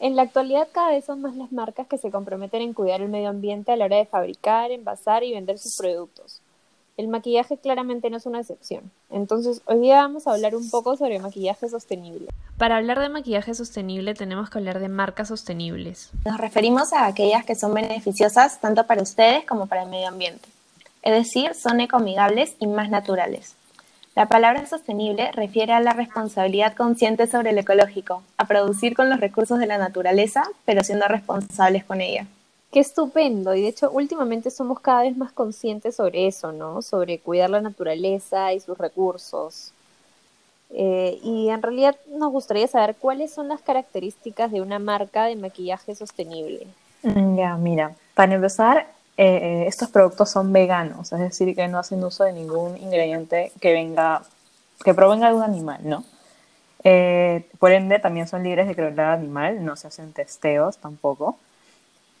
En la actualidad cada vez son más las marcas que se comprometen en cuidar el medio ambiente a la hora de fabricar, envasar y vender sus productos. El maquillaje claramente no es una excepción. Entonces, hoy día vamos a hablar un poco sobre maquillaje sostenible. Para hablar de maquillaje sostenible tenemos que hablar de marcas sostenibles. Nos referimos a aquellas que son beneficiosas tanto para ustedes como para el medio ambiente. Es decir, son ecoamigables y más naturales. La palabra sostenible refiere a la responsabilidad consciente sobre el ecológico, a producir con los recursos de la naturaleza, pero siendo responsables con ella. Qué estupendo. Y de hecho, últimamente somos cada vez más conscientes sobre eso, ¿no? Sobre cuidar la naturaleza y sus recursos. Eh, y en realidad nos gustaría saber cuáles son las características de una marca de maquillaje sostenible. Mm, ya, mira, para empezar, eh, estos productos son veganos, es decir, que no hacen uso de ningún ingrediente que venga, que provenga de un animal, ¿no? Eh, por ende, también son libres de crueldad animal, no se hacen testeos tampoco.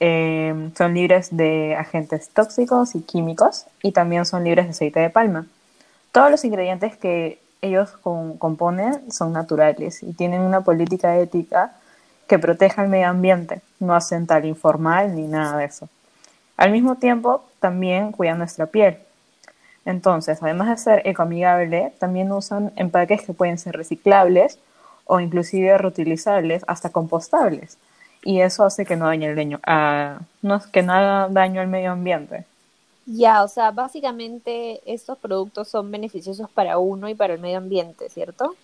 Eh, son libres de agentes tóxicos y químicos y también son libres de aceite de palma. Todos los ingredientes que ellos componen son naturales y tienen una política ética que proteja el medio ambiente. No hacen tal informal ni nada de eso. Al mismo tiempo, también cuidan nuestra piel. Entonces, además de ser ecoamigable, también usan empaques que pueden ser reciclables o inclusive reutilizables hasta compostables. Y eso hace que no dañe el uh, no, que no haga daño al medio ambiente. Ya, o sea, básicamente estos productos son beneficiosos para uno y para el medio ambiente, ¿cierto?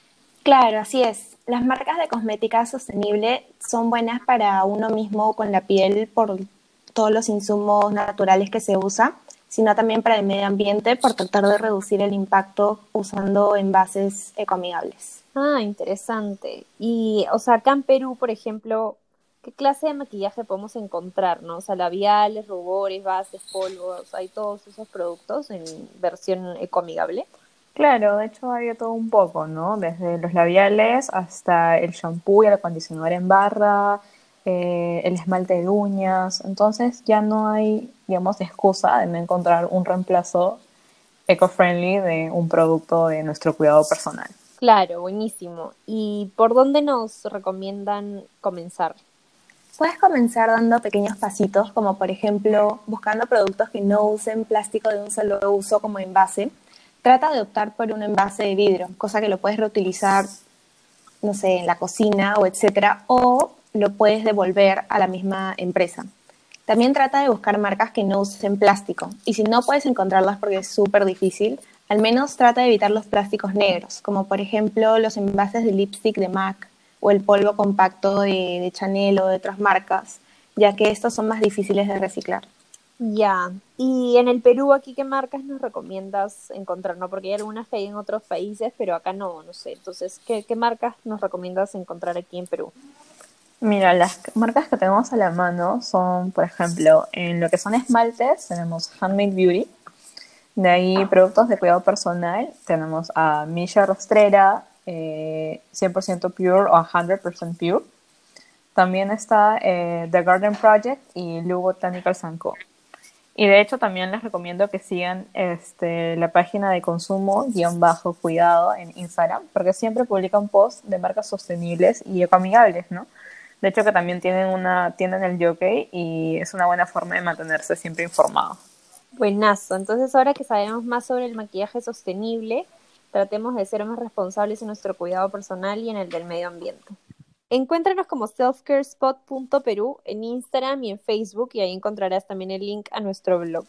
Claro, así es. Las marcas de cosmética sostenible son buenas para uno mismo con la piel por todos los insumos naturales que se usa, sino también para el medio ambiente por tratar de reducir el impacto usando envases ecoamigables. Ah, interesante. Y, o sea, acá en Perú, por ejemplo, ¿qué clase de maquillaje podemos encontrar, no? O sea, labiales, rubores, bases, polvos, hay todos esos productos en versión ecoamigable. Claro, de hecho hay todo un poco, ¿no? Desde los labiales hasta el shampoo y el acondicionador en barra, eh, el esmalte de uñas, entonces ya no hay, digamos, excusa de no encontrar un reemplazo eco-friendly de un producto de nuestro cuidado personal. Claro, buenísimo. ¿Y por dónde nos recomiendan comenzar? Puedes comenzar dando pequeños pasitos, como por ejemplo buscando productos que no usen plástico de un solo uso como envase. Trata de optar por un envase de vidrio, cosa que lo puedes reutilizar, no sé, en la cocina o etcétera, o lo puedes devolver a la misma empresa. También trata de buscar marcas que no usen plástico y si no puedes encontrarlas porque es súper difícil, al menos trata de evitar los plásticos negros, como por ejemplo los envases de lipstick de MAC o el polvo compacto de, Chanel o de otras marcas, ya que estos son más difíciles de reciclar. Ya, y en el Perú, aquí, ¿qué marcas nos recomiendas encontrar? ¿no? Porque hay algunas que hay en otros países, pero acá no, no sé. Entonces, ¿qué, qué marcas nos recomiendas encontrar aquí en Perú? Mira, las marcas que tenemos a la mano son, por ejemplo, en lo que son esmaltes, tenemos Handmade Beauty. De ahí, productos de cuidado personal, tenemos a Misha Rostrera, 100% eh, pure o 100% pure. También está eh, The Garden Project y Lu Botanical Co. Y de hecho también les recomiendo que sigan este, la página de consumo-cuidado en Instagram, porque siempre publican posts de marcas sostenibles y ecoamigables, ¿no? De hecho que también tienen una tienda en el jockey y es una buena forma de mantenerse siempre informado. Buenazo. Entonces ahora que sabemos más sobre el maquillaje sostenible, tratemos de ser más responsables en nuestro cuidado personal y en el del medio ambiente. Encuéntranos como selfcarespot.peru en Instagram y en Facebook y ahí encontrarás también el link a nuestro blog.